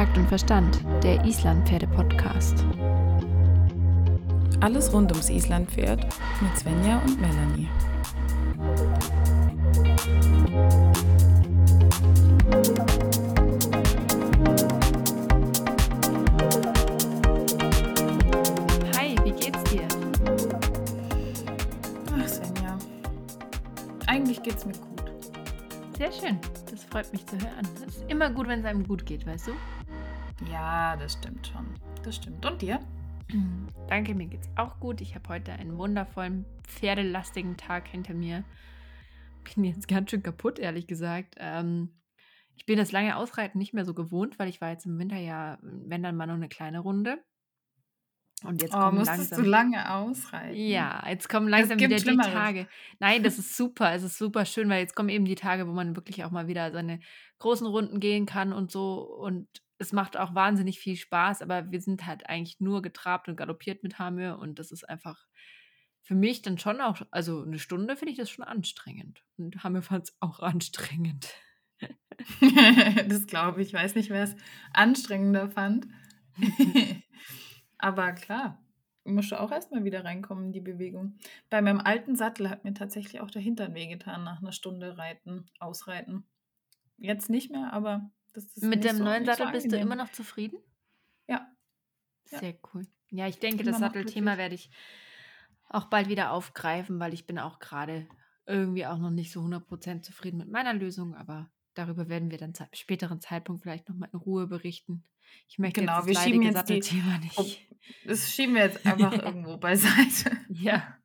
Takt und Verstand, der Islandpferde-Podcast. Alles rund ums Islandpferd mit Svenja und Melanie. Hi, wie geht's dir? Ach, Svenja. Eigentlich geht's mir gut. Sehr schön. Das freut mich zu hören. Es ist immer gut, wenn es einem gut geht, weißt du? Ja, das stimmt schon. Das stimmt. Und dir? Danke, mir geht's auch gut. Ich habe heute einen wundervollen, pferdelastigen Tag hinter mir. Bin jetzt ganz schön kaputt, ehrlich gesagt. Ähm, ich bin das lange Ausreiten nicht mehr so gewohnt, weil ich war jetzt im Winter ja, wenn dann mal noch eine kleine Runde. Und jetzt Oh, kommen musstest du langsam. lange ausreiten? Ja, jetzt kommen langsam wieder die. Tage. Nein, das ist super. Es ist super schön, weil jetzt kommen eben die Tage, wo man wirklich auch mal wieder seine großen Runden gehen kann und so. Und es macht auch wahnsinnig viel Spaß, aber wir sind halt eigentlich nur getrabt und galoppiert mit Hamir und das ist einfach für mich dann schon auch, also eine Stunde finde ich das schon anstrengend. Und Hamir fand es auch anstrengend. das glaube ich. Ich weiß nicht, wer es anstrengender fand. Aber klar, musst du auch erstmal wieder reinkommen in die Bewegung. Bei meinem alten Sattel hat mir tatsächlich auch der Hintern wehgetan nach einer Stunde Reiten, Ausreiten. Jetzt nicht mehr, aber Mit dem so, neuen nicht so Sattel bist du immer noch zufrieden? Ja, Ja. Sehr cool. Ja, ich denke, das Sattelthema werde ich auch bald wieder aufgreifen, weil ich bin auch gerade irgendwie auch noch nicht so 100% zufrieden mit meiner Lösung, aber darüber werden wir dann zu einem späteren Zeitpunkt vielleicht nochmal in Ruhe berichten. Ich möchte Genau, jetzt wir schieben jetzt die- Sattelthema Oh, nicht. das schieben wir jetzt einfach irgendwo beiseite. Ja.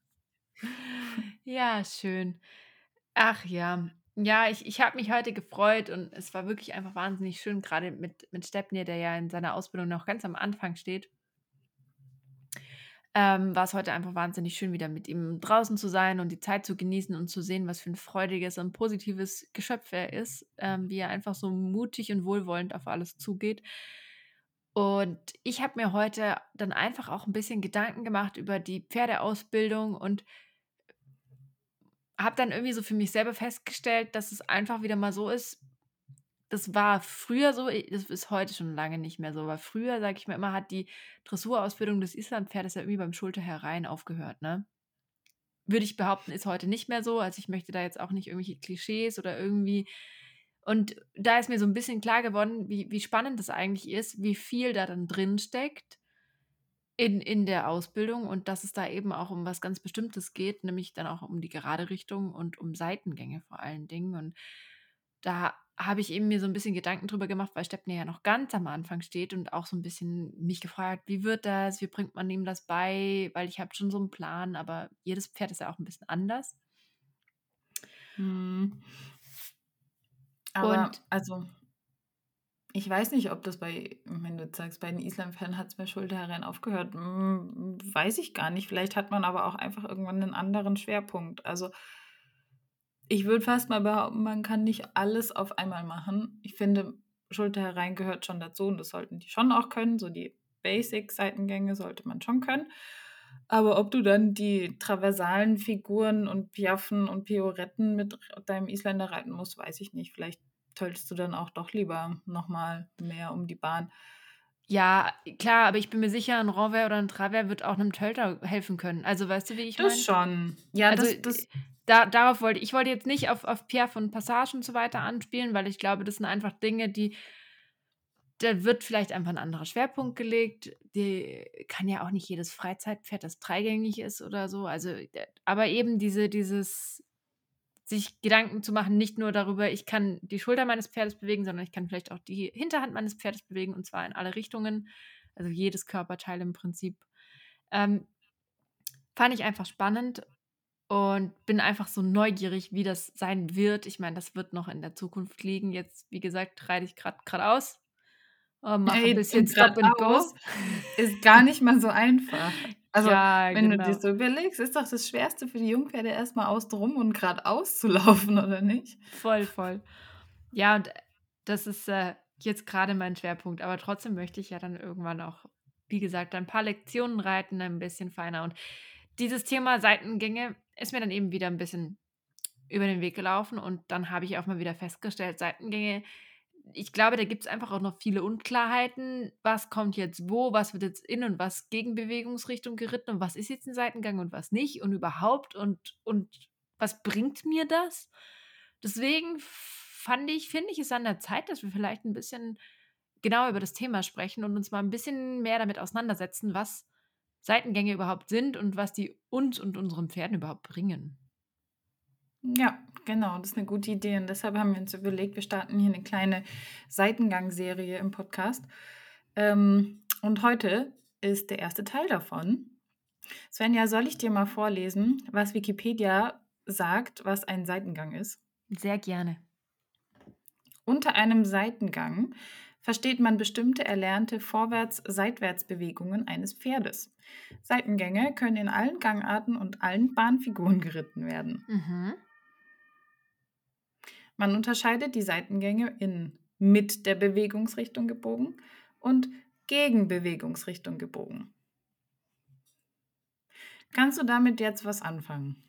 Ja, schön. Ach ja. Ja, ich, ich habe mich heute gefreut und es war wirklich einfach wahnsinnig schön, gerade mit, mit Stepnir, der ja in seiner Ausbildung noch ganz am Anfang steht. Ähm, war es heute einfach wahnsinnig schön, wieder mit ihm draußen zu sein und die Zeit zu genießen und zu sehen, was für ein freudiges und positives Geschöpf er ist, ähm, wie er einfach so mutig und wohlwollend auf alles zugeht. Und ich habe mir heute dann einfach auch ein bisschen Gedanken gemacht über die Pferdeausbildung und habe dann irgendwie so für mich selber festgestellt, dass es einfach wieder mal so ist. Das war früher so, das ist heute schon lange nicht mehr so, aber früher, sage ich mir immer, hat die Dressurausbildung des Islandpferdes ja irgendwie beim Schulterherein aufgehört, ne? Würde ich behaupten, ist heute nicht mehr so. Also ich möchte da jetzt auch nicht irgendwelche Klischees oder irgendwie. Und da ist mir so ein bisschen klar geworden, wie, wie spannend das eigentlich ist, wie viel da dann drin steckt in, in der Ausbildung und dass es da eben auch um was ganz Bestimmtes geht, nämlich dann auch um die gerade Richtung und um Seitengänge vor allen Dingen. Und da habe ich eben mir so ein bisschen Gedanken drüber gemacht, weil Steppner ja noch ganz am Anfang steht und auch so ein bisschen mich gefragt, wie wird das, wie bringt man ihm das bei, weil ich habe schon so einen Plan, aber jedes Pferd ist ja auch ein bisschen anders. Hm. Aber Und- also, ich weiß nicht, ob das bei, wenn du sagst, bei den Islam-Fans hat es bei Schulter herein aufgehört. Hm, weiß ich gar nicht. Vielleicht hat man aber auch einfach irgendwann einen anderen Schwerpunkt. Also, ich würde fast mal behaupten, man kann nicht alles auf einmal machen. Ich finde, Schulter herein gehört schon dazu und das sollten die schon auch können. So die Basic-Seitengänge sollte man schon können. Aber ob du dann die traversalen Figuren und Piaffen und Pioretten mit deinem Isländer reiten musst, weiß ich nicht. Vielleicht töltest du dann auch doch lieber nochmal mehr um die Bahn. Ja, klar, aber ich bin mir sicher, ein Renvers oder ein Travers wird auch einem Tölter helfen können. Also weißt du, wie ich meine? Das schon. Ja, Also, das, das, da, darauf wollte ich wollte jetzt nicht auf, auf Piaf und Passage und so weiter anspielen, weil ich glaube, das sind einfach Dinge, die da wird vielleicht einfach ein anderer Schwerpunkt gelegt. Die kann ja auch nicht jedes Freizeitpferd, das dreigängig ist oder so. Also, äh, aber eben diese, dieses sich Gedanken zu machen, nicht nur darüber, ich kann die Schulter meines Pferdes bewegen, sondern ich kann vielleicht auch die Hinterhand meines Pferdes bewegen und zwar in alle Richtungen. Also jedes Körperteil im Prinzip. Ähm, fand ich einfach spannend und bin einfach so neugierig, wie das sein wird. Ich meine, das wird noch in der Zukunft liegen. Jetzt, wie gesagt, reite ich gerade geradeaus. Äh, mache Ey, ein bisschen Stop and Go. ist gar nicht mal so einfach. Also, ja, wenn genau. du dir so überlegst, ist doch das Schwerste für die Jungpferde erstmal außenrum und geradeaus zu laufen, oder nicht? Voll, voll. Ja, und das ist äh, jetzt gerade mein Schwerpunkt. Aber trotzdem möchte ich ja dann irgendwann auch, wie gesagt, ein paar Lektionen reiten, ein bisschen feiner. Und dieses Thema Seitengänge ist mir dann eben wieder ein bisschen über den Weg gelaufen. Und dann habe ich auch mal wieder festgestellt, Seitengänge, ich glaube, da gibt es einfach auch noch viele Unklarheiten. Was kommt jetzt wo? Was wird jetzt in und was gegen Bewegungsrichtung geritten? Und was ist jetzt ein Seitengang und was nicht? Und überhaupt? Und, und was bringt mir das? Deswegen fand ich, finde ich es an der Zeit, dass wir vielleicht ein bisschen genauer über das Thema sprechen und uns mal ein bisschen mehr damit auseinandersetzen, was Seitengänge überhaupt sind und was die uns und unseren Pferden überhaupt bringen. Ja, genau, das ist eine gute Idee. Und deshalb haben wir uns überlegt, wir starten hier eine kleine Seitengang-Serie im Podcast. Ähm, und heute ist der erste Teil davon. Svenja, soll ich dir mal vorlesen, was Wikipedia sagt, was ein Seitengang ist? Sehr gerne. Unter einem Seitengang versteht man bestimmte erlernte Vorwärts-Seitwärts-Bewegungen eines Pferdes. Seitengänge können in allen Gangarten und allen Bahnfiguren geritten werden. Mhm. Man unterscheidet die Seitengänge in mit der Bewegungsrichtung gebogen und gegen Bewegungsrichtung gebogen. Kannst du damit jetzt was anfangen?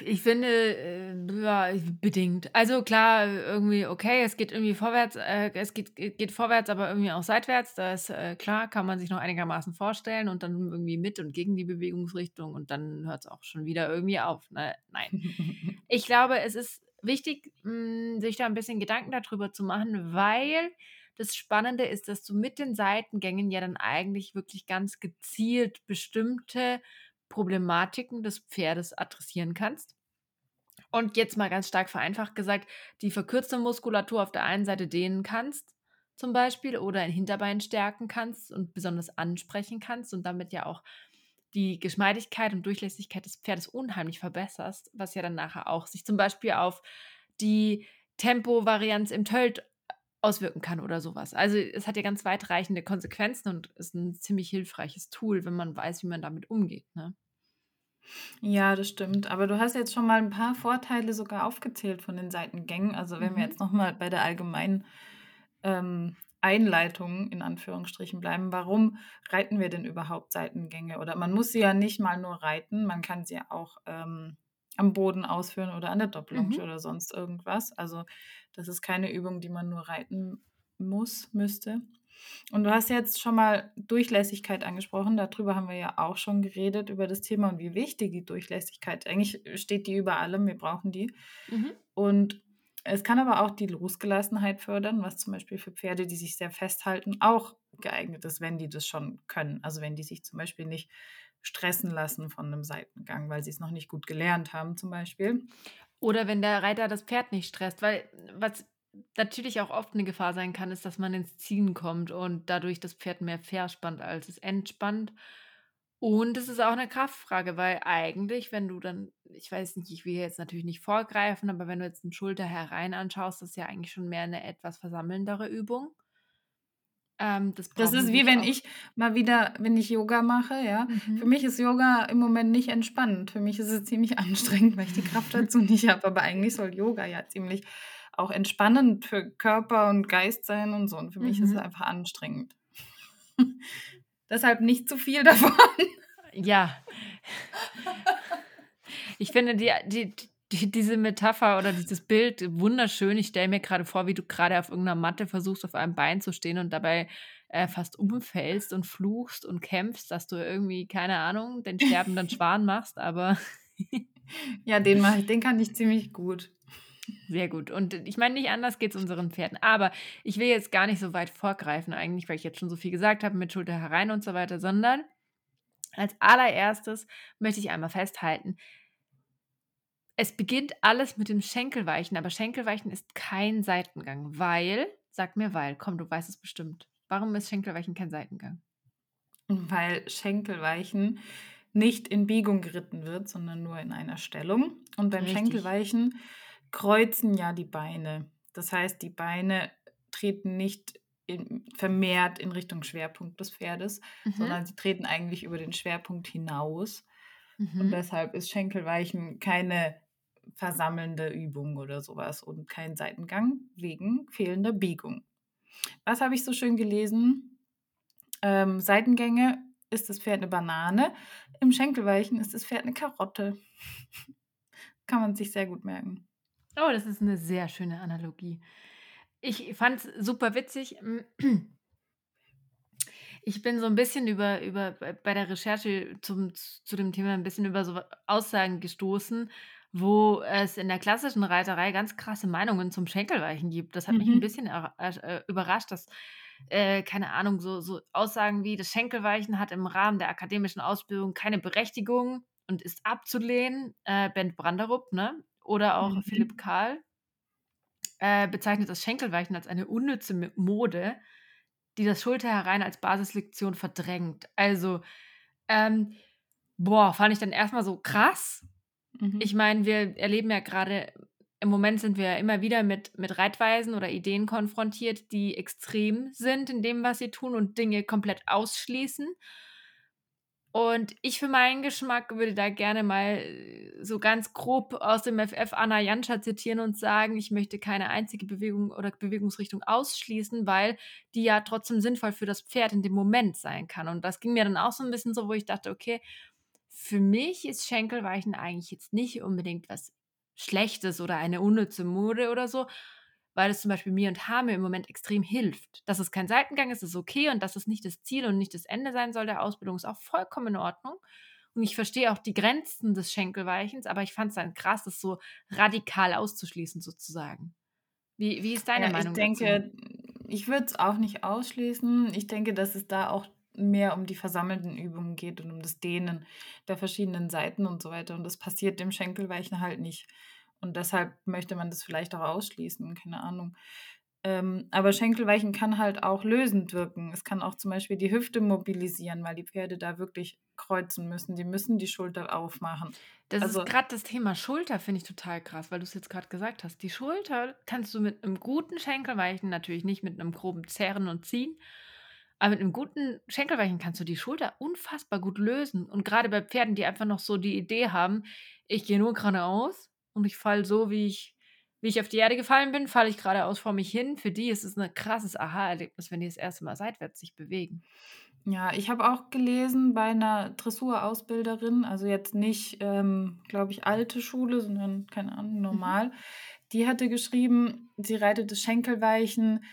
Ich finde, äh, ja, bedingt. Also klar, irgendwie, okay, es geht irgendwie vorwärts, äh, es geht, geht vorwärts, aber irgendwie auch seitwärts. Das ist äh, klar, kann man sich noch einigermaßen vorstellen und dann irgendwie mit und gegen die Bewegungsrichtung und dann hört es auch schon wieder irgendwie auf. Ne? Nein. ich glaube, es ist wichtig, mh, hm, sich da ein bisschen Gedanken darüber zu machen, weil das Spannende ist, dass du mit den Seitengängen ja dann eigentlich wirklich ganz gezielt bestimmte Problematiken des Pferdes adressieren kannst. Und jetzt mal ganz stark vereinfacht gesagt, die verkürzte Muskulatur auf der einen Seite dehnen kannst, zum Beispiel, oder ein Hinterbein stärken kannst und besonders ansprechen kannst und damit ja auch die Geschmeidigkeit und Durchlässigkeit des Pferdes unheimlich verbesserst, was ja dann nachher auch sich zum Beispiel auf die Tempovarianz im Tölt auswirken kann oder sowas. Also es hat ja ganz weitreichende Konsequenzen und ist ein ziemlich hilfreiches Tool, wenn man weiß, wie man damit umgeht. Ne? Ja, das stimmt. Aber du hast jetzt schon mal ein paar Vorteile sogar aufgezählt von den Seitengängen. Also wenn wir mhm. jetzt nochmal bei der allgemeinen ähm, Einleitung in Anführungsstrichen bleiben, warum reiten wir denn überhaupt Seitengänge? Oder man muss sie ja nicht mal nur reiten, man kann sie auch ähm, am Boden ausführen oder an der Doppellonge Mhm. oder sonst irgendwas. Also das ist keine Übung, die man nur reiten muss, müsste. Und du hast jetzt schon mal Durchlässigkeit angesprochen. Darüber haben wir ja auch schon geredet, über das Thema und wie wichtig die Durchlässigkeit. Eigentlich steht die über allem, wir brauchen die. Mhm. Und es kann aber auch die Losgelassenheit fördern, was zum Beispiel für Pferde, die sich sehr festhalten, auch geeignet ist, wenn die das schon können. Also wenn die sich zum Beispiel nicht stressen lassen von einem Seitengang, weil sie es noch nicht gut gelernt haben zum Beispiel. Oder wenn der Reiter das Pferd nicht stresst, weil was natürlich auch oft eine Gefahr sein kann, ist, dass man ins Ziehen kommt und dadurch das Pferd mehr verspannt, als es entspannt. Und es ist auch eine Kraftfrage, weil eigentlich, wenn du dann, ich weiß nicht, ich will jetzt natürlich nicht vorgreifen, aber wenn du jetzt einen Schulter herein anschaust, das ist ja eigentlich schon mehr eine etwas versammelndere Übung. Ähm, das Das ist wie wenn auch. ich mal wieder wenn ich Yoga mache, ja. Für mhm. mich ist Yoga im Moment nicht entspannend. Für mich ist es ziemlich anstrengend, weil ich die Kraft dazu nicht habe. Aber eigentlich soll Yoga ja ziemlich auch entspannend für Körper und Geist sein und so. Und für mich ist es mhm. einfach anstrengend. Deshalb nicht zu viel davon. Ja. Ich finde die die die diese Metapher oder dieses Bild wunderschön. Ich stelle mir gerade vor, wie du gerade auf irgendeiner Matte versuchst, auf einem Bein zu stehen und dabei äh, fast umfällst und fluchst und kämpfst, dass du irgendwie, keine Ahnung, den sterbenden Schwan machst, aber. ja, den mache ich, den kann ich ziemlich gut. Sehr gut. Und ich meine, nicht anders geht es unseren Pferden. Aber ich will jetzt gar nicht so weit vorgreifen, eigentlich, weil ich jetzt schon so viel gesagt habe mit Schulter herein und so weiter, sondern als allererstes möchte ich einmal festhalten, es beginnt alles mit dem Schenkelweichen, aber Schenkelweichen ist kein Seitengang, weil, sag mir weil, komm, du weißt es bestimmt. Warum ist Schenkelweichen kein Seitengang? Weil Schenkelweichen nicht in Biegung geritten wird, sondern nur in einer Stellung. Und beim Richtig. Schenkelweichen kreuzen ja die Beine. Das heißt, die Beine treten nicht in, vermehrt in Richtung Schwerpunkt des Pferdes, mhm. sondern sie treten eigentlich über den Schwerpunkt hinaus. Mhm. Und deshalb ist Schenkelweichen keine versammelnde Übung oder sowas und kein Seitengang wegen fehlender Biegung. Was habe ich so schön gelesen? Ähm, Seitengänge ist das Pferd eine Banane, im Schenkelweichen ist das Pferd eine Karotte. Kann man sich sehr gut merken. Oh, das ist eine sehr schöne Analogie. Ich fand es super witzig. Ich bin so ein bisschen über über bei der Recherche zum zu dem Thema ein bisschen über so Aussagen gestoßen, wo es in der klassischen Reiterei ganz krasse Meinungen zum Schenkelweichen gibt. Das hat mich ein Mhm. bisschen äh, überrascht, dass, äh, keine Ahnung, so so Aussagen wie: „Das Schenkelweichen hat im Rahmen der akademischen Ausbildung keine Berechtigung und ist abzulehnen.“ Äh, Bent Branderup, ne? Oder auch Philipp Mhm. Karl äh, bezeichnet das Schenkelweichen als eine unnütze Mode, die das Schulterherein als Basislektion verdrängt. Also, ähm, boah, fand ich dann erstmal so krass. Ich Mhm. meine, wir erleben ja gerade im Moment sind wir ja immer wieder mit mit Reitweisen oder Ideen konfrontiert, die extrem sind in dem, was sie tun und Dinge komplett ausschließen. Und ich für meinen Geschmack würde da gerne mal, äh, so ganz grob aus dem FF Anna Jantscha zitieren und sagen: „Ich möchte keine einzige Bewegung oder Bewegungsrichtung ausschließen, weil die ja trotzdem sinnvoll für das Pferd in dem Moment sein kann.“ Und das ging mir dann auch so ein bisschen so, wo ich dachte: „Okay, für mich ist Schenkelweichen eigentlich jetzt nicht unbedingt was Schlechtes oder eine unnütze Mode oder so, weil es zum Beispiel mir und Hame im Moment extrem hilft. Dass es kein Seitengang ist, ist okay und dass es nicht das Ziel und nicht das Ende sein soll der Ausbildung, ist auch vollkommen in Ordnung. Und ich verstehe auch die Grenzen des Schenkelweichens, aber ich fand es dann krass, das so radikal auszuschließen sozusagen. Wie wie ist deine Ja, ich Meinung dazu? denke, ich würde es auch nicht ausschließen. Ich denke, dass es da auch mehr um die versammelten Übungen geht und um das Dehnen der verschiedenen Seiten und so weiter. Und das passiert dem Schenkelweichen halt nicht. Und deshalb möchte man das vielleicht auch ausschließen, keine Ahnung. Ähm, aber Schenkelweichen kann halt auch lösend wirken. Es kann auch zum Beispiel die Hüfte mobilisieren, weil die Pferde da wirklich kreuzen müssen. Die müssen die Schulter aufmachen. Das ist Also gerade das Thema Schulter, finde ich total krass, weil du es jetzt gerade gesagt hast. Die Schulter kannst du mit einem guten Schenkelweichen natürlich nicht mit einem groben Zerren und Ziehen, aber mit einem guten Schenkelweichen kannst du die Schulter unfassbar gut lösen. Und gerade bei Pferden, die einfach noch so die Idee haben: „Ich gehe nur geradeaus und ich falle so, wie ich wie ich auf die Erde gefallen bin, falle ich geradeaus vor mich hin.“ Für die ist es 'ne krasses Aha-Erlebnis, wenn die das erste Mal seitwärts sich bewegen. Ja, ich habe auch gelesen bei 'ner Dressurausbilderin, also jetzt nicht, ähm, glaube ich, alte Schule, sondern, keine Ahnung, Mhm. normal. Die hatte geschrieben, sie reitet das Schenkelweichen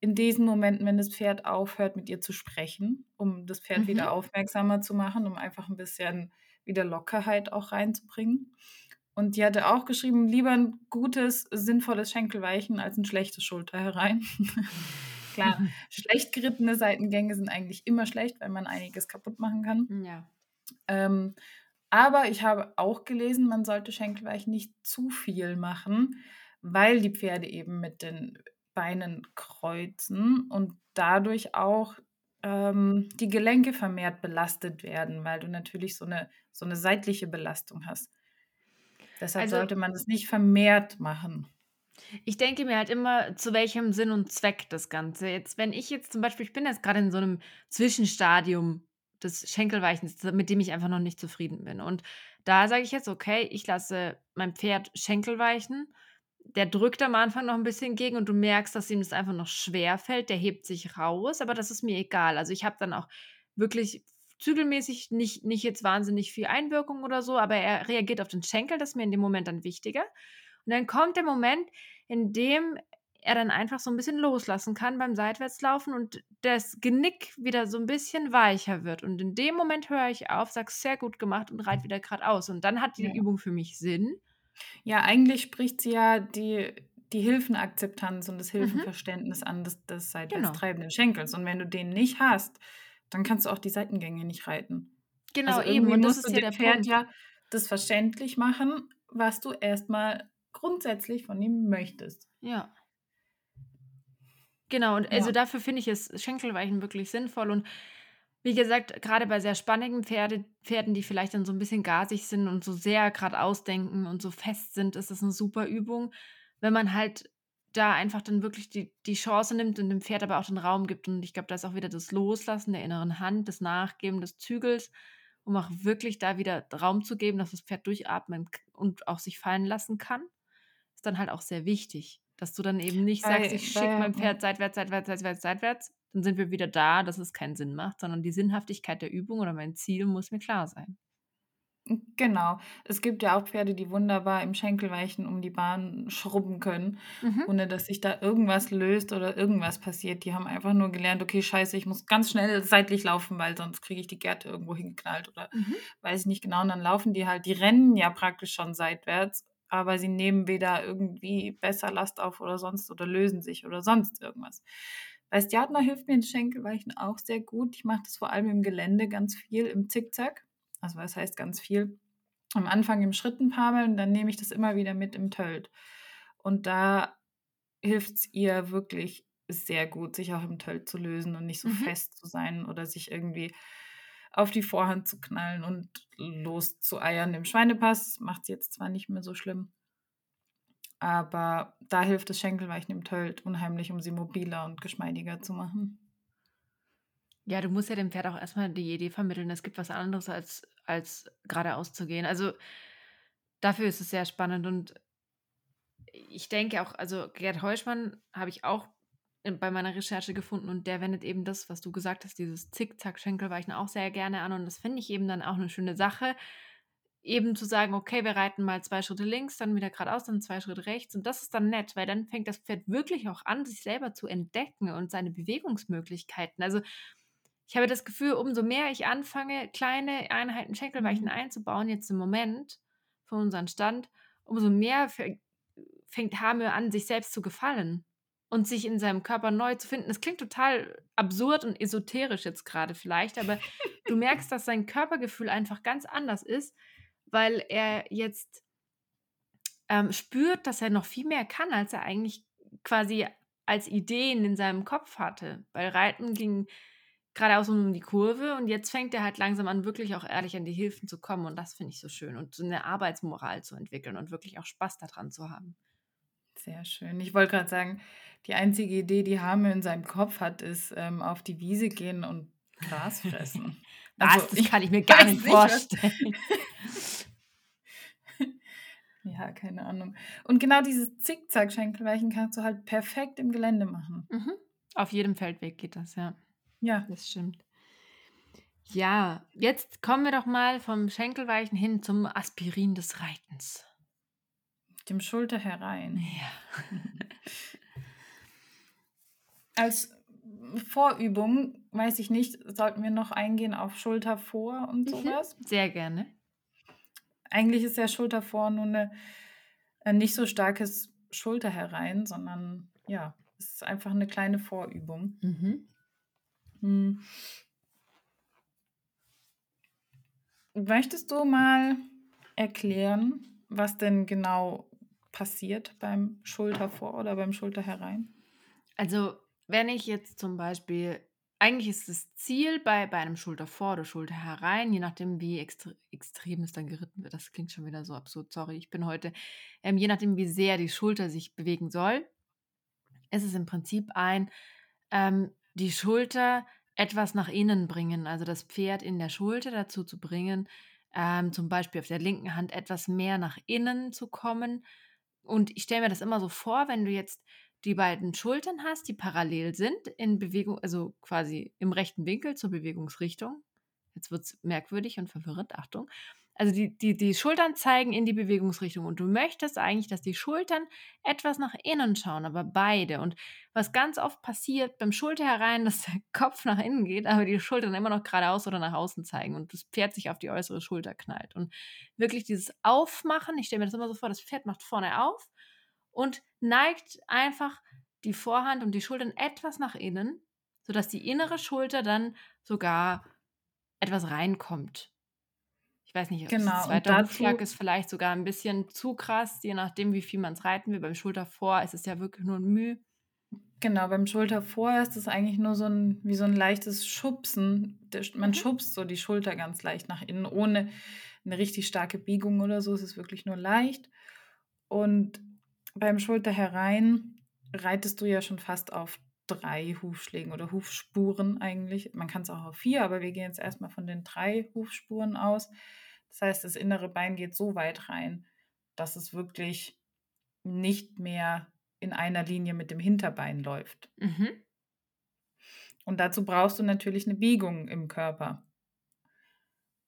in diesen Momenten, wenn das Pferd aufhört, mit ihr zu sprechen, um das Pferd wieder Mhm. aufmerksamer zu machen, um einfach 'n bisschen wieder Lockerheit auch reinzubringen. Und die hatte auch geschrieben: „Lieber 'n gutes, sinnvolles Schenkelweichen als 'n schlechtes Schulterherein.“ Klar, schlecht gerittene Seitengänge sind eigentlich immer schlecht, weil man einiges kaputt machen kann. Ja. Ähm, aber ich habe auch gelesen, man sollte Schenkelweichen nicht zu viel machen, weil die Pferde eben mit den Beinen kreuzen und dadurch auch, ähm, die Gelenke vermehrt belastet werden, weil du natürlich so 'ne so 'ne seitliche Belastung hast. Deshalb Also sollte man das nicht vermehrt machen. Ich denke mir halt immer, zu welchem Sinn und Zweck das Ganze. Jetzt, wenn ich jetzt zum Beispiel ich bin jetzt gerade in so einem Zwischenstadium des Schenkelweichens, mit dem ich einfach noch nicht zufrieden bin. Und da sage ich jetzt: „Okay, ich lasse mein Pferd Schenkel weichen.“ Der drückt am Anfang noch ein bisschen gegen und du merkst, dass ihm das einfach noch schwer fällt. Der hebt sich raus, aber das ist mir egal. Also, ich habe dann auch wirklich zügelmäßig nicht nicht jetzt wahnsinnig viel Einwirkung oder so, aber er reagiert auf den Schenkel, das ist mir in dem Moment dann wichtiger. Und dann kommt der Moment, in dem er dann einfach so 'n bisschen loslassen kann beim Seitwärtslaufen und das Genick wieder so 'n bisschen weicher wird. Und in dem Moment höre ich auf, sage: „Sehr gut gemacht“ und reite wieder geradeaus. Und dann hat die Ja. Übung für mich Sinn. Ja, eigentlich spricht sie ja die die Hilfenakzeptanz und das Mhm, Hilfenverständnis an des des seitwärts genau. treibenden Schenkels. Und wenn du den nicht hast, dann kannst du auch die Seitengänge nicht reiten. Genau, Also, eben. Und das musst du ist ja dem der Pferd Punkt. ja das verständlich machen, was du erst mal grundsätzlich von ihm möchtest. Ja. Genau, und also Ja. dafür finde ich es Schenkelweichen wirklich sinnvoll und wie gesagt, grade bei sehr spannigen Pferde Pferden, die vielleicht dann so 'n bisschen gasig sind und so sehr geradeaus denken und so fest sind, ist das 'ne super Übung, wenn man halt da einfach dann wirklich die die Chance nimmt und dem Pferd aber auch den Raum gibt. Und ich glaube, da ist auch wieder das Loslassen der inneren Hand, das Nachgeben des Zügels, um auch wirklich da wieder Raum zu geben, dass das Pferd durchatmen und auch sich fallen lassen kann. Ist dann halt auch sehr wichtig, dass du dann eben nicht sagst: „Ich schicke mein Pferd seitwärts, seitwärts, seitwärts, seitwärts.“ Dann sind wir wieder da, dass es keinen Sinn macht, sondern die Sinnhaftigkeit der Übung oder mein Ziel muss mir klar sein. Genau. Es gibt ja auch Pferde, die wunderbar im Schenkelweichen um die Bahn schrubben können, Mhm. ohne dass sich da irgendwas löst oder irgendwas passiert. Die haben einfach nur gelernt: „Okay, scheiße, ich muss ganz schnell seitlich laufen, weil sonst kriege ich die Gerte irgendwo hingeknallt“ oder Mhm. weiß ich nicht genau. Und dann laufen die halt die rennen ja praktisch schon seitwärts, aber sie nehmen weder irgendwie besser Last auf oder sonst oder lösen sich oder sonst irgendwas. Bei Stjardner hilft mir das Schenkelweichen auch sehr gut. Ich mache das vor allem im Gelände ganz viel, im Zickzack. Also, was heißt ganz viel? Am Anfang im Schritt 'n paarmal und dann nehme ich das immer wieder mit im Tölt. Und da hilft's ihr wirklich sehr gut, sich auch im Tölt zu lösen und nicht so Mhm. fest zu sein oder sich irgendwie auf die Vorhand zu knallen und loszueiern. Im Schweinepass macht sie jetzt zwar nicht mehr so schlimm aber da hilft das Schenkelweichen im Tölt unheimlich, um sie mobiler und geschmeidiger zu machen. Ja, du musst ja dem Pferd auch erst mal die Idee vermitteln, es gibt was anderes als als geradeaus zu gehen. Also, dafür ist es sehr spannend und ich denke auch also, Gerd Heuschmann habe ich auch bei meiner Recherche gefunden und der wendet eben das, was du gesagt hast, dieses Zickzack-Schenkelweichen auch sehr gerne an und das finde ich eben dann auch 'ne schöne Sache, eben zu sagen: „Okay, wir reiten mal 2 Schritte links, dann wieder geradeaus, dann 2 Schritte rechts.“ Und das ist dann nett, weil dann fängt das Pferd wirklich auch an, sich selber zu entdecken und seine Bewegungsmöglichkeiten. Also, ich habe das Gefühl, umso mehr ich anfange, kleine Einheiten Schenkelweichen Mhm. einzubauen, jetzt im Moment für unseren Stand, umso mehr fäng fängt Hamir an, sich selbst zu gefallen und sich in seinem Körper neu zu finden. Das klingt total absurd und esoterisch jetzt grade vielleicht, aber du merkst, dass sein Körpergefühl einfach ganz anders ist, weil er jetzt ähm, spürt, dass er noch viel mehr kann, als er eigentlich quasi als Ideen in seinem Kopf hatte. Weil Reiten ging geradeaus um die Kurve und jetzt fängt er halt langsam an, wirklich auch ehrlich an die Hilfen zu kommen und das finde ich so schön und so 'ne Arbeitsmoral zu entwickeln und wirklich auch Spaß da dran zu haben. Sehr schön. Ich wollte grad sagen, die einzige Idee, die Hamir in seinem Kopf hat, ist, ähm, auf die Wiese gehen und Gras fressen. Was? Also, Das kann ich mir gar nicht vorstellen. Ja, keine Ahnung. Und genau dieses Zickzack-Schenkelweichen kannst du halt perfekt im Gelände machen. Mhm. Auf jedem Feldweg geht das, ja. Ja. Das stimmt. Ja, jetzt kommen wir doch mal vom Schenkelweichen hin zum Aspirin des Reitens. Dem Schulter herein. Ja. Als Vorübung, weiß ich nicht, sollten wir noch eingehen auf Schulter vor und Mhm. was? Sehr gerne. Eigentlich ist ja Schulter vor nur 'ne ein nicht so starkes Schulter herein, sondern ja, es ist einfach 'ne kleine Vorübung. Mhm. Hm. Möchtest du mal erklären, was denn genau passiert beim Schulter vor oder beim Schulter herein? Also, wenn ich jetzt zum Beispiel eigentlich ist das Ziel bei bei einem Schulter vor oder Schulter herein, je nachdem, wie extre extrem es dann geritten wird. Das klingt schon wieder so absurd, sorry, ich bin heute ähm, je nachdem, wie sehr die Schulter sich bewegen soll, ist es im Prinzip ein, ähm, die Schulter etwas nach innen bringen, also das Pferd in der Schulter dazu zu bringen, ähm, zum Beispiel auf der linken Hand etwas mehr nach innen zu kommen. Und ich stelle mir das immer so vor, wenn du jetzt die beiden Schultern hast, die parallel sind in Bewegung also quasi im rechten Winkel zur Bewegungsrichtung. Jetzt wird's merkwürdig und verwirrend, Achtung. Also die die die Schultern zeigen in die Bewegungsrichtung und du möchtest eigentlich, dass die Schultern etwas nach innen schauen, aber beide. Und was ganz oft passiert beim Schulter herein, dass der Kopf nach innen geht, aber die Schultern immer noch geradeaus oder nach außen zeigen und das Pferd sich auf die äußere Schulter knallt. Und wirklich dieses Aufmachen ich stelle mir das immer so vor, das Pferd macht vorne auf und neigt einfach die Vorhand und die Schultern etwas nach innen, sodass die innere Schulter dann sogar etwas reinkommt. Ich weiß nicht, ob das Genau, und zweiter Hufschlag ist vielleicht sogar 'n bisschen zu krass, je nachdem, wie viel man's reiten will. Beim Schulter vor ist es ja wirklich nur 'n Müh. Genau, beim Schulter vor ist es eigentlich nur so 'n wie so 'n leichtes Schubsen. Man Mhm. schubst so die Schulter ganz leicht nach innen, ohne 'ne richtig starke Biegung oder so. Es ist wirklich nur leicht. Und beim Schulter herein reitest du ja schon fast auf 3 Hufschlägen oder Hufspuren eigentlich. Man kann's auch auf 4, aber wir gehen jetzt erst mal von den 3 Hufspuren aus. Das heißt, das innere Bein geht so weit rein, dass es wirklich nicht mehr in einer Linie mit dem Hinterbein läuft. Mhm. Und dazu brauchst du natürlich 'ne Biegung im Körper.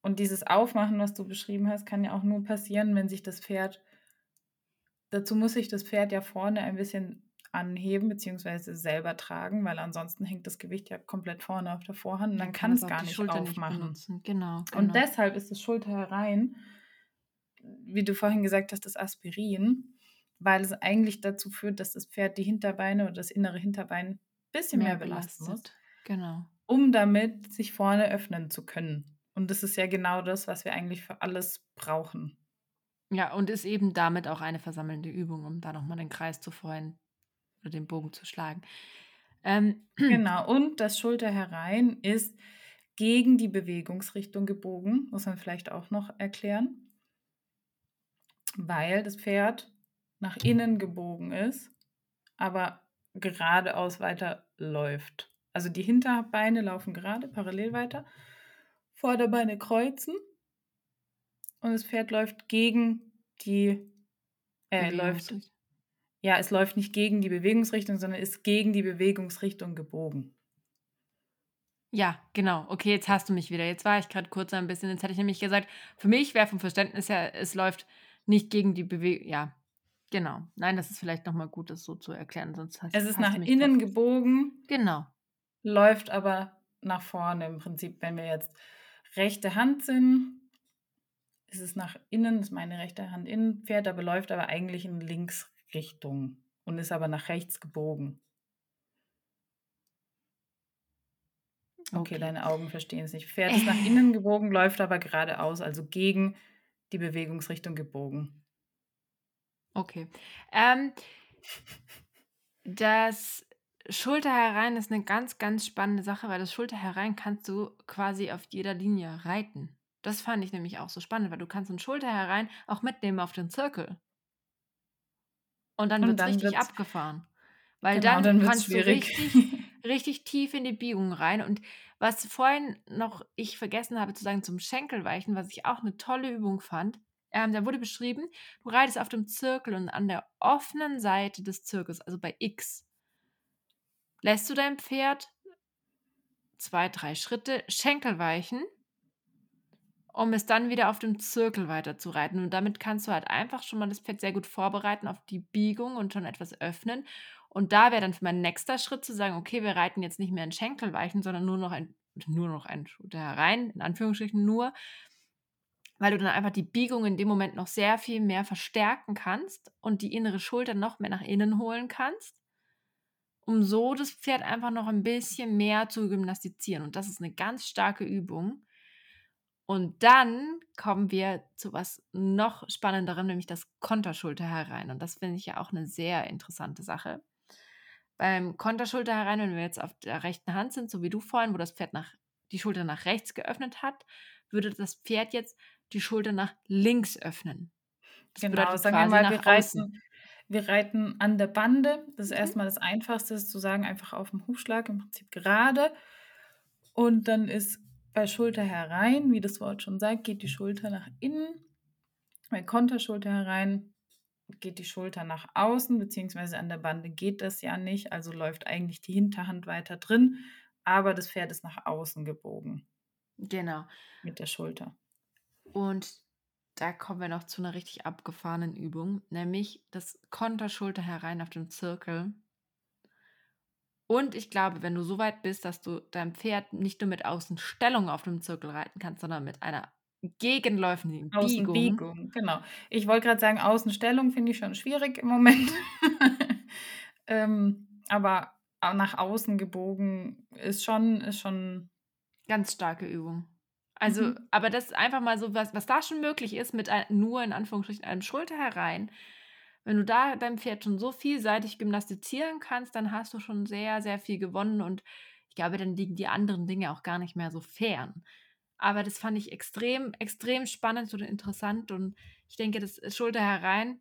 Und dieses Aufmachen, was du beschrieben hast, kann ja auch nur passieren, wenn sich das Pferd, dazu muss sich das Pferd ja vorne ein bisschen anheben bzw. selber tragen, weil ansonsten hängt das Gewicht ja komplett vorne auf der Vorhand und dann kann, es gar nicht Schulter aufmachen. Nicht genau, genau, Und deshalb ist das Schulter herein, wie du vorhin gesagt hast, das Aspirin, weil es eigentlich dazu führt, dass das Pferd die Hinterbeine oder das innere Hinterbein ein bisschen mehr, mehr belasten muss. Genau. Um damit sich vorne öffnen zu können. Und das ist ja genau das, was wir eigentlich für alles brauchen. Ja, und ist eben damit auch eine versammelnde Übung, um da nochmal den Kreis zu freuen oder den Bogen zu schlagen. Ähm, genau, und das Schulter herein ist gegen die Bewegungsrichtung gebogen, muss man vielleicht auch noch erklären, weil das Pferd nach innen gebogen ist, aber geradeaus weiter läuft. Also die Hinterbeine laufen gerade parallel weiter, Vorderbeine kreuzen und das Pferd läuft gegen die, äh, läuft ja, es läuft nicht gegen die Bewegungsrichtung, sondern ist gegen die Bewegungsrichtung gebogen. Ja, genau. Okay, jetzt hast du mich wieder. Jetzt war ich gerade kurz ein bisschen, jetzt hatte ich nämlich gesagt, für mich wäre vom Verständnis her, es läuft nicht gegen die Bewegung. Ja, genau. Nein, das ist vielleicht nochmal gut, das so zu erklären. Sonst hast, es ist nach innen gebogen. Genau. Läuft aber nach vorne im Prinzip. Wenn wir jetzt rechte Hand sind, ist es nach innen, ist meine rechte Hand innen, fährt aber läuft aber eigentlich in links Richtung und ist aber nach rechts gebogen. Okay, okay. deine Augen verstehen es nicht. Pferd ist nach innen gebogen, läuft aber geradeaus, also gegen die Bewegungsrichtung gebogen. Okay. Ähm, das Schulter herein ist eine ganz, ganz spannende Sache, weil das Schulter herein kannst du quasi auf jeder Linie reiten. Das fand ich nämlich auch so spannend, weil du kannst ein Schulter herein auch mitnehmen auf den Zirkel. Und dann wird es richtig wird's, abgefahren. Weil genau, dann, dann kannst schwierig. du richtig, richtig tief in die Biegung rein. Und was vorhin noch ich vergessen habe zu sagen zum Schenkelweichen, was ich auch eine tolle Übung fand, ähm, da wurde beschrieben, du reitest auf dem Zirkel und an der offenen Seite des Zirkels, also bei X, lässt du dein Pferd zwei, drei Schritte Schenkel weichen um es dann wieder auf dem Zirkel weiterzureiten. Und damit kannst du halt einfach schon mal das Pferd sehr gut vorbereiten auf die Biegung und schon etwas öffnen. Und da wäre dann für mein nächster Schritt zu sagen, okay, wir reiten jetzt nicht mehr in Schenkelweichen, sondern nur noch ein, nur noch ein Schulter herein, in Anführungsstrichen nur, weil du dann einfach die Biegung in dem Moment noch sehr viel mehr verstärken kannst und die innere Schulter noch mehr nach innen holen kannst, um so das Pferd einfach noch ein bisschen mehr zu gymnastizieren. Und das ist eine ganz starke Übung und dann kommen wir zu was noch spannenderem, nämlich das Konterschulter herein. Und das finde ich ja auch eine sehr interessante Sache. Beim Konterschulter herein, wenn wir jetzt auf der rechten Hand sind, so wie du vorhin, wo das Pferd nach, die Schulter nach rechts geöffnet hat, würde das Pferd jetzt die Schulter nach links öffnen. Das genau, sagen wir mal, wir reiten, wir reiten an der Bande. Das ist mhm. erstmal das Einfachste, ist zu sagen, einfach auf dem Hufschlag, im Prinzip gerade. Und dann ist bei Schulter herein, wie das Wort schon sagt, geht die Schulter nach innen. Bei Konterschulter herein geht die Schulter nach außen, beziehungsweise an der Bande geht das ja nicht, also läuft eigentlich die Hinterhand weiter drin, aber das Pferd ist nach außen gebogen. Genau. Mit der Schulter. Und da kommen wir noch zu einer richtig abgefahrenen Übung, nämlich das Konterschulter herein auf dem Zirkel. Und ich glaube, wenn du so weit bist, dass du dein Pferd nicht nur mit Außenstellung auf dem Zirkel reiten kannst, sondern mit einer gegenläufigen Biegung. Außenbiegung, genau. Ich wollte gerade sagen, Außenstellung finde ich schon schwierig im Moment. ähm, aber nach außen gebogen ist schon, ist schon. Ganz starke Übung. Also, mhm. aber das ist einfach mal so, was, was da schon möglich ist, mit ein, nur in Anführungsstrichen einem Schulter herein, wenn du da deinem Pferd schon so vielseitig gymnastizieren kannst, dann hast du schon sehr, sehr viel gewonnen und ich glaube, dann liegen die anderen Dinge auch gar nicht mehr so fern. Aber das fand ich extrem, extrem spannend und interessant und ich denke, das Schulter herein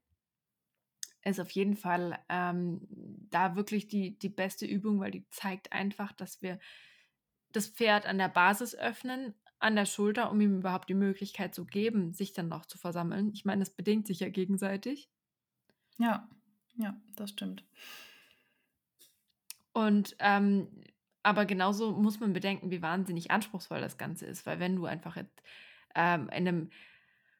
ist auf jeden Fall ähm, da wirklich die, die beste Übung, weil die zeigt einfach, dass wir das Pferd an der Basis öffnen, an der Schulter, um ihm überhaupt die Möglichkeit zu geben, sich dann noch zu versammeln. Ich meine, das bedingt sich ja gegenseitig. Ja, ja, das stimmt. Und ähm, aber genauso muss man bedenken, wie wahnsinnig anspruchsvoll das Ganze ist, weil wenn du einfach jetzt ähm, in einem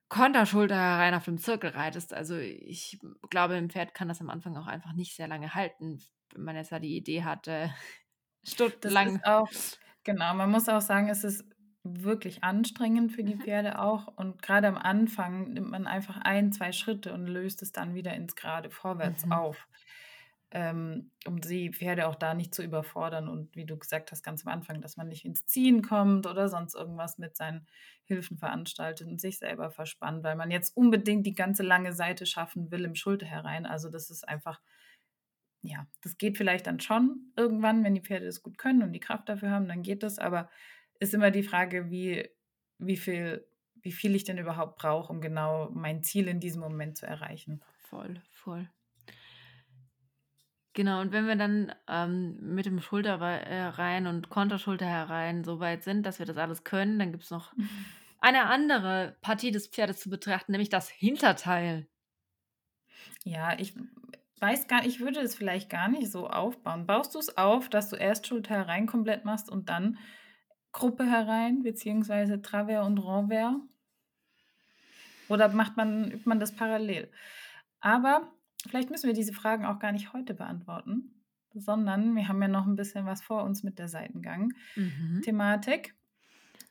Konterschulter herein auf dem Zirkel reitest. Also ich glaube, im Pferd kann das am Anfang auch einfach nicht sehr lange halten, wenn man jetzt da die Idee hatte, stundenlang. Genau, man muss auch sagen, es ist wirklich anstrengend für die mhm. Pferde auch. Und gerade am Anfang nimmt man einfach ein, zwei Schritte und löst es dann wieder ins Gerade vorwärts mhm. auf ähm, um die Pferde auch da nicht zu überfordern und wie du gesagt hast ganz am Anfang, dass man nicht ins Ziehen kommt oder sonst irgendwas mit seinen Hilfen veranstaltet und sich selber verspannt, weil man jetzt unbedingt die ganze lange Seite schaffen will im Schulter herein. Also das ist einfach, ja, das geht vielleicht dann schon irgendwann, wenn die Pferde das gut können und die Kraft dafür haben, dann geht das, aber ist immer die Frage, wie, wie viel wie viel ich denn überhaupt brauche, um genau mein Ziel in diesem Moment zu erreichen. Voll, voll. Genau, und wenn wir dann ähm, mit dem Schulterreihen und Konterschulter herein so weit sind, dass wir das alles können, dann gibt es noch eine andere Partie des Pferdes zu betrachten, nämlich das Hinterteil. Ja, ich weiß gar ich würde es vielleicht gar nicht so aufbauen. Baust du es auf, dass du erst Schulter herein komplett machst und dann Gruppe herein, beziehungsweise Travers und Renvers? Oder macht man, übt man das parallel? Aber Vielleicht müssen wir diese Fragen auch gar nicht heute beantworten, sondern wir haben ja noch ein bisschen was vor uns mit der Seitengang-Thematik. Mhm.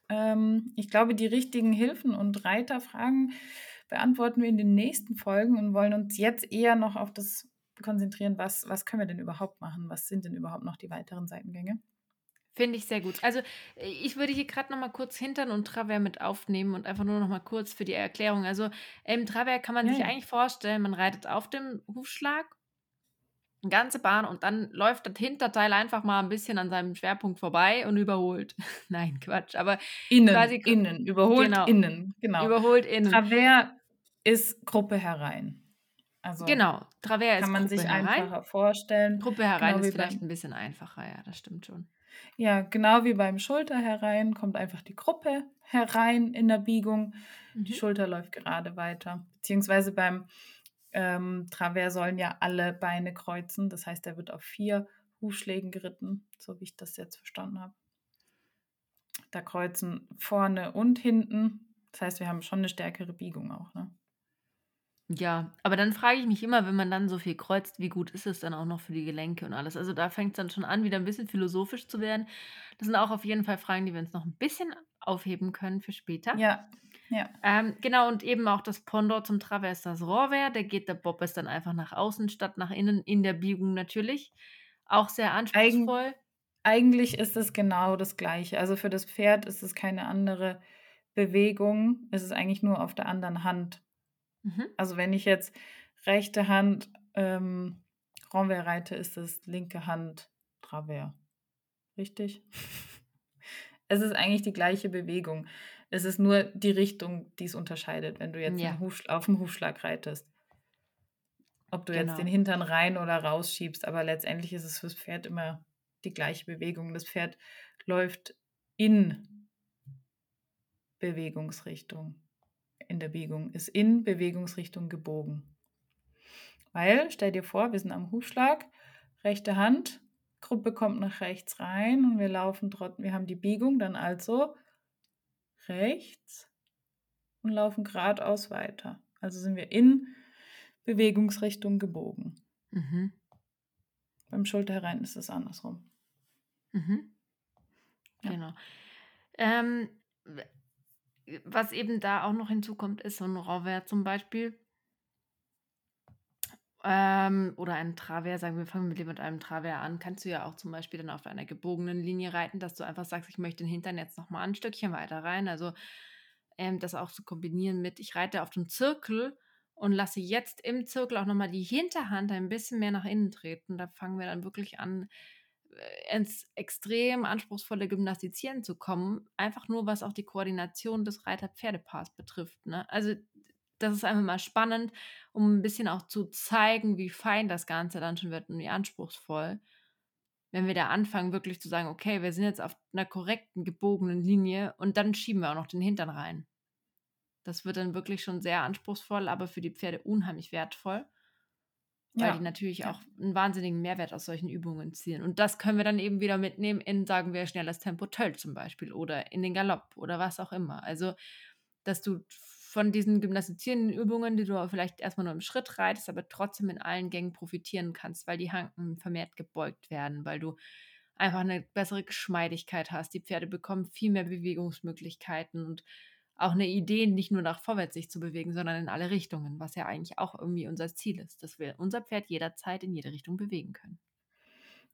Ähm, ich glaube, die richtigen Hilfen und Reiterfragen beantworten wir in den nächsten Folgen und wollen uns jetzt eher noch auf das konzentrieren, was, was können wir denn überhaupt machen? Was sind denn überhaupt noch die weiteren Seitengänge? Finde ich sehr gut. Also äh, ich würde hier gerade noch mal kurz Hintern und Travers mit aufnehmen und einfach nur noch mal kurz für die Erklärung. Also im Travers kann man ja, sich eigentlich vorstellen, man reitet auf dem Hufschlag, eine ganze Bahn und dann läuft das Hinterteil einfach mal ein bisschen an seinem Schwerpunkt vorbei und überholt. Nein, Quatsch, aber innen, quasi innen, überholt genau, innen, genau. Überholt innen. Travers ist Gruppe herein. Also genau, Travers kann man Gruppe sich herein. einfacher vorstellen. Gruppe herein genau ist vielleicht ein bisschen einfacher, ja, das stimmt schon. Ja, genau wie beim Schulter herein kommt einfach die Gruppe herein in der Biegung. Mhm. Die Schulter läuft gerade weiter. Beziehungsweise beim ähm, Travers sollen ja alle Beine kreuzen. Das heißt, er wird auf vier Hufschlägen geritten, so wie ich das jetzt verstanden habe. Da kreuzen vorne und hinten. Das heißt, wir haben schon eine stärkere Biegung auch. Ne? Ja, aber dann frage ich mich immer, wenn man dann so viel kreuzt, wie gut ist es dann auch noch für die Gelenke und alles? Also da fängt es dann schon an, wieder ein bisschen philosophisch zu werden. Das sind auch auf jeden Fall Fragen, die wir uns noch ein bisschen aufheben können für später. Ja, ja. Ähm, genau, und eben auch das Pendant zum Travers, das Rohrwehr, der geht der Bob ist dann einfach nach außen statt nach innen, in der Biegung natürlich. Auch sehr anspruchsvoll. Eig eigentlich ist es genau das Gleiche. Also für das Pferd ist es keine andere Bewegung. Es ist eigentlich nur auf der anderen Hand Mhm. Also wenn ich jetzt rechte Hand ähm, Renvers reite, ist es linke Hand Travers. Richtig? es ist eigentlich die gleiche Bewegung. Es ist nur die Richtung, die es unterscheidet, wenn du jetzt ja. auf dem Hufschlag reitest. Ob du genau. jetzt den Hintern rein oder rausschiebst, aber letztendlich ist es fürs Pferd immer die gleiche Bewegung. Das Pferd läuft in Bewegungsrichtung in der Biegung, ist in Bewegungsrichtung gebogen. Weil, stell dir vor, wir sind am Hufschlag, rechte Hand, Gruppe kommt nach rechts rein und wir laufen trotzdem, wir haben die Biegung dann also rechts und laufen geradeaus weiter. Also sind wir in Bewegungsrichtung gebogen. Mhm. Beim Schulter herein ist es andersrum. Mhm. Ja. Genau. Ähm, was eben da auch noch hinzukommt, ist so ein Rauwehr zum Beispiel. Ähm, oder ein Travers, sagen wir, fangen wir mit einem Travers an. Kannst du ja auch zum Beispiel dann auf einer gebogenen Linie reiten, dass du einfach sagst, ich möchte den Hintern jetzt nochmal ein Stückchen weiter rein. Also ähm, das auch zu kombinieren mit, ich reite auf dem Zirkel und lasse jetzt im Zirkel auch nochmal die Hinterhand ein bisschen mehr nach innen treten. Da fangen wir dann wirklich an, ins extrem anspruchsvolle Gymnastizieren zu kommen, einfach nur was auch die Koordination des Reiter-Pferdepaars betrifft. Ne? Also das ist einfach mal spannend, um ein bisschen auch zu zeigen, wie fein das Ganze dann schon wird und wie anspruchsvoll. Wenn wir da anfangen, wirklich zu sagen, okay, wir sind jetzt auf einer korrekten, gebogenen Linie und dann schieben wir auch noch den Hintern rein. Das wird dann wirklich schon sehr anspruchsvoll, aber für die Pferde unheimlich wertvoll weil ja. die natürlich ja. auch einen wahnsinnigen Mehrwert aus solchen Übungen ziehen. Und das können wir dann eben wieder mitnehmen in, sagen wir, schnelles Tempo Töll zum Beispiel oder in den Galopp oder was auch immer. Also dass du von diesen gymnastizierenden Übungen, die du vielleicht erstmal nur im Schritt reitest, aber trotzdem in allen Gängen profitieren kannst, weil die Hanken vermehrt gebeugt werden, weil du einfach eine bessere Geschmeidigkeit hast. Die Pferde bekommen viel mehr Bewegungsmöglichkeiten und auch eine Idee, nicht nur nach vorwärts sich zu bewegen, sondern in alle Richtungen, was ja eigentlich auch irgendwie unser Ziel ist, dass wir unser Pferd jederzeit in jede Richtung bewegen können.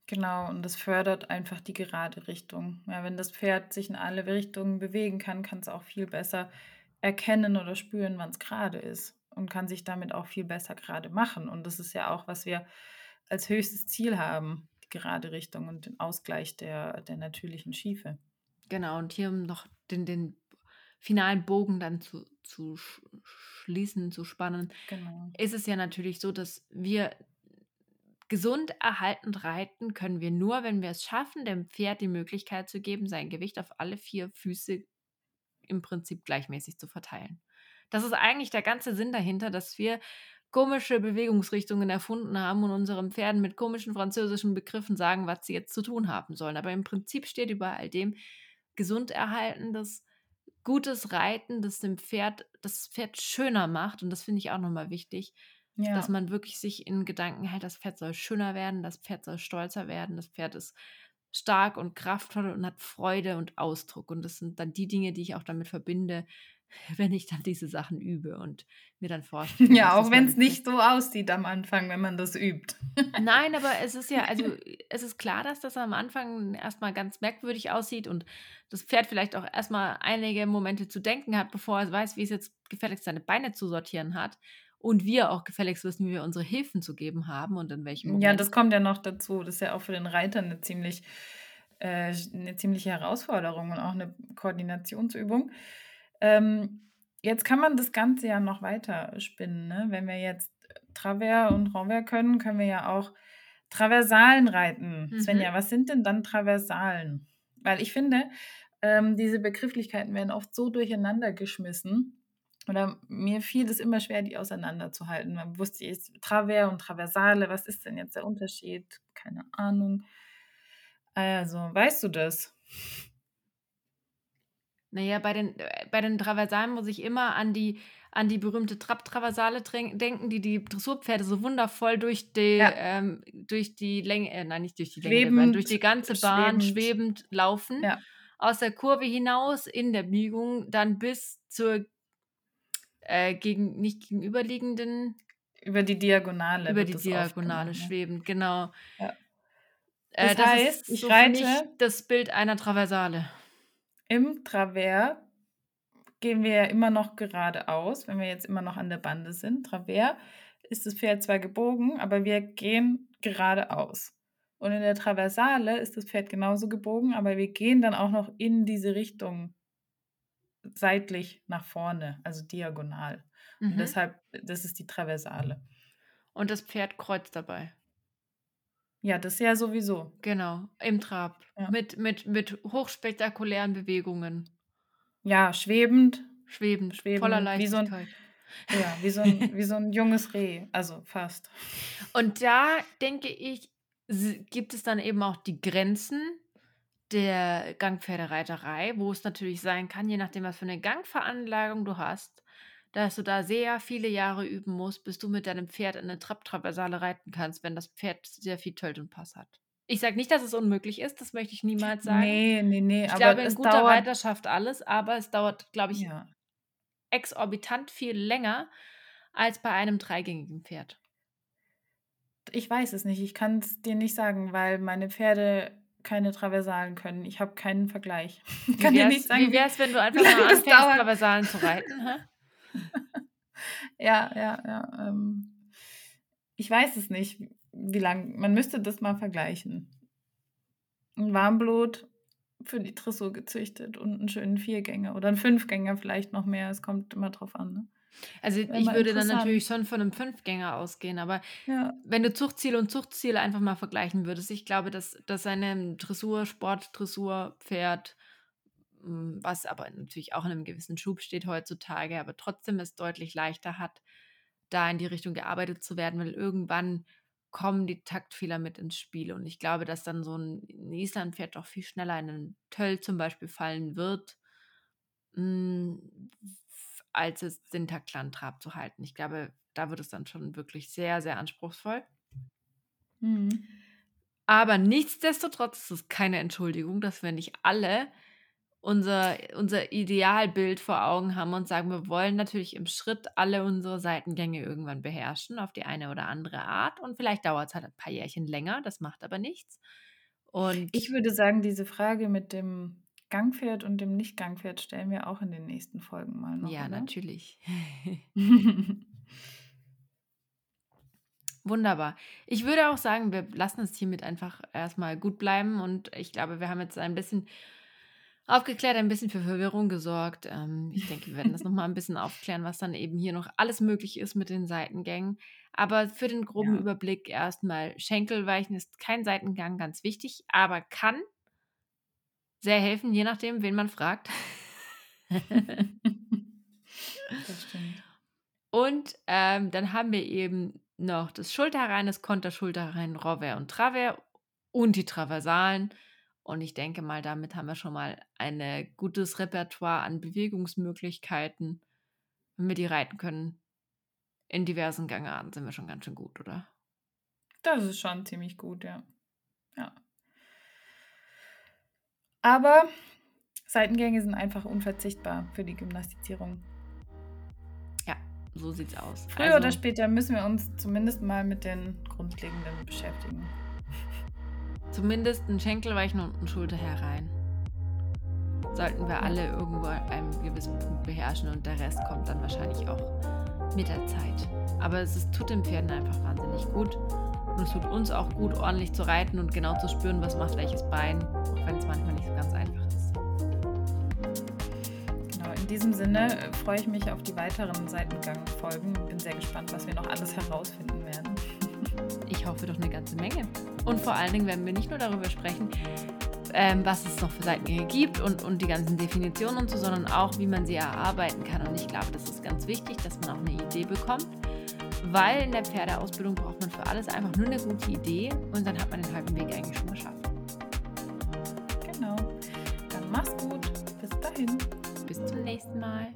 Genau, und das fördert einfach die gerade Richtung. Ja, wenn das Pferd sich in alle Richtungen bewegen kann, kann es auch viel besser erkennen oder spüren, wann es gerade ist und kann sich damit auch viel besser gerade machen. Und das ist ja auch, was wir als höchstes Ziel haben, die gerade Richtung und den Ausgleich der, der natürlichen Schiefe. Genau, und hier um noch den, den finalen Bogen dann zu, zu schließen, zu spannen, genau. ist es ja natürlich so, dass wir gesund erhaltend reiten können wir nur, wenn wir es schaffen, dem Pferd die Möglichkeit zu geben, sein Gewicht auf alle vier Füße im Prinzip gleichmäßig zu verteilen. Das ist eigentlich der ganze Sinn dahinter, dass wir komische Bewegungsrichtungen erfunden haben und unseren Pferden mit komischen französischen Begriffen sagen, was sie jetzt zu tun haben sollen. Aber im Prinzip steht über all dem gesund erhaltendes, gutes Reiten, das dem Pferd das Pferd schöner macht. Und das finde ich auch nochmal wichtig, ja. dass man wirklich sich in Gedanken hält, das Pferd soll schöner werden, das Pferd soll stolzer werden, das Pferd ist stark und kraftvoll und hat Freude und Ausdruck. Und das sind dann die Dinge, die ich auch damit verbinde, wenn ich dann diese Sachen übe und mir dann vorstelle. Ja, auch wenn es nicht so aussieht am Anfang, wenn man das übt. Nein, aber es ist ja, also es ist klar, dass das am Anfang erstmal ganz merkwürdig aussieht und das Pferd vielleicht auch erstmal einige Momente zu denken hat, bevor es weiß, wie es jetzt gefälligst seine Beine zu sortieren hat und wir auch gefälligst wissen, wie wir unsere Hilfen zu geben haben und in welchem Moment. Ja, das kommt ja noch dazu. Das ist ja auch für den Reiter eine ziemlich äh, eine ziemliche Herausforderung und auch eine Koordinationsübung. Ähm, jetzt kann man das Ganze ja noch weiter spinnen. Ne? Wenn wir jetzt Travers und Renvers können, können wir ja auch Traversalen reiten. Mhm. Svenja, was sind denn dann Traversalen? Weil ich finde, ähm, diese Begrifflichkeiten werden oft so durcheinander geschmissen. Oder mir fiel es immer schwer, die auseinanderzuhalten. Man wusste jetzt Travers und Traversale, was ist denn jetzt der Unterschied? Keine Ahnung. Also, weißt du das? Naja, bei den, äh, bei den Traversalen muss ich immer an die, an die berühmte Trapp-Traversale denken, die die Dressurpferde so wundervoll durch die, ja. ähm, durch die Länge, äh, nein, nicht durch die schwebend, Länge, durch die ganze Bahn schwebend, schwebend laufen. Ja. Aus der Kurve hinaus in der Biegung, dann bis zur äh, gegen, nicht gegenüberliegenden. Über die Diagonale. Über die Diagonale schwebend, genau. Ja. Äh, das, das heißt, ich reite das Bild einer Traversale. Im Travers gehen wir ja immer noch geradeaus, wenn wir jetzt immer noch an der Bande sind. Travers ist das Pferd zwar gebogen, aber wir gehen geradeaus. Und in der Traversale ist das Pferd genauso gebogen, aber wir gehen dann auch noch in diese Richtung seitlich nach vorne, also diagonal. Mhm. Und deshalb, das ist die Traversale. Und das Pferd kreuzt dabei. Ja, das ja sowieso. Genau, im Trab. Ja. Mit, mit, mit hochspektakulären Bewegungen. Ja, schwebend. Schwebend, schwebend voller Leichtigkeit. Wie so ein, ja, wie so, ein, wie so ein junges Reh, also fast. Und da denke ich, gibt es dann eben auch die Grenzen der Gangpferdereiterei, wo es natürlich sein kann, je nachdem, was für eine Gangveranlagung du hast, dass du da sehr viele Jahre üben musst, bis du mit deinem Pferd in eine Trapp-Traversale reiten kannst, wenn das Pferd sehr viel Tölt und Pass hat. Ich sage nicht, dass es unmöglich ist, das möchte ich niemals sagen. Nee, nee, nee. Ich aber glaube, ein guter dauert... Reiter schafft alles, aber es dauert, glaube ich, ja. exorbitant viel länger als bei einem dreigängigen Pferd. Ich weiß es nicht. Ich kann es dir nicht sagen, weil meine Pferde keine Traversalen können. Ich habe keinen Vergleich. Ich kann dir nicht sagen, wie wäre es, wenn du einfach mal anfängst, Traversalen zu reiten? Ja, ja, ja. Ähm, ich weiß es nicht, wie lang. Man müsste das mal vergleichen. Ein Warmblut für die Dressur gezüchtet und einen schönen Viergänger oder einen Fünfgänger vielleicht noch mehr. Es kommt immer drauf an. Ne? Also ich würde dann natürlich schon von einem Fünfgänger ausgehen, aber ja. wenn du Zuchtziel und Zuchtziel einfach mal vergleichen würdest, ich glaube, dass, dass eine Dressur, Sport, Dressur, Pferd, was aber natürlich auch in einem gewissen Schub steht heutzutage, aber trotzdem es deutlich leichter hat, da in die Richtung gearbeitet zu werden, weil irgendwann kommen die Taktfehler mit ins Spiel. Und ich glaube, dass dann so ein Islandpferd doch viel schneller in einen Töll zum Beispiel fallen wird, hm, als es den Taktlandtrab zu halten. Ich glaube, da wird es dann schon wirklich sehr, sehr anspruchsvoll. Mhm. Aber nichtsdestotrotz ist es keine Entschuldigung, dass wir nicht alle unser, unser Idealbild vor Augen haben und sagen, wir wollen natürlich im Schritt alle unsere Seitengänge irgendwann beherrschen, auf die eine oder andere Art. Und vielleicht dauert es halt ein paar Jährchen länger, das macht aber nichts. Und Ich würde sagen, diese Frage mit dem Gangpferd und dem Nicht-Gangpferd stellen wir auch in den nächsten Folgen mal noch, ja, oder? natürlich. Wunderbar. Ich würde auch sagen, wir lassen es hiermit einfach erstmal gut bleiben und ich glaube, wir haben jetzt ein bisschen aufgeklärt, ein bisschen für Verwirrung gesorgt. Ähm, ich denke, wir werden das nochmal ein bisschen aufklären, was dann eben hier noch alles möglich ist mit den Seitengängen. Aber für den groben Ja. Überblick erstmal, Schenkelweichen ist kein Seitengang, ganz wichtig, aber kann sehr helfen, je nachdem, wen man fragt. Das stimmt. Und ähm, dann haben wir eben noch das Schulterrein, das Konterschulterrein, Rover und Traver und die Traversalen. Und ich denke mal, damit haben wir schon mal ein gutes Repertoire an Bewegungsmöglichkeiten. Wenn wir die reiten können, in diversen Gangarten, sind wir schon ganz schön gut, oder? Das ist schon ziemlich gut, ja. Ja. Aber Seitengänge sind einfach unverzichtbar für die Gymnastizierung. Ja, so sieht's aus. Früher oder später müssen wir uns zumindest mal mit den Grundlegenden beschäftigen. Zumindest ein Schenkelweichen und ein Schulterherein. Sollten wir alle irgendwo an einem gewissen Punkt beherrschen und der Rest kommt dann wahrscheinlich auch mit der Zeit. Aber es ist, tut den Pferden einfach wahnsinnig gut. Und es tut uns auch gut, ordentlich zu reiten und genau zu spüren, was macht welches Bein, auch wenn es manchmal nicht so ganz einfach ist. Genau, in diesem Sinne äh, freue ich mich auf die weiteren Seitengang-Folgen. Bin sehr gespannt, was wir noch alles herausfinden werden. Ich hoffe doch eine ganze Menge. Und vor allen Dingen werden wir nicht nur darüber sprechen, ähm, was es noch für Seitengänge gibt und, und die ganzen Definitionen und so, sondern auch, wie man sie erarbeiten kann. Und ich glaube, das ist ganz wichtig, dass man auch eine Idee bekommt, weil in der Pferdeausbildung braucht man für alles einfach nur eine gute Idee und dann hat man den halben Weg eigentlich schon geschafft. Genau. Dann mach's gut. Bis dahin. Bis zum nächsten Mal.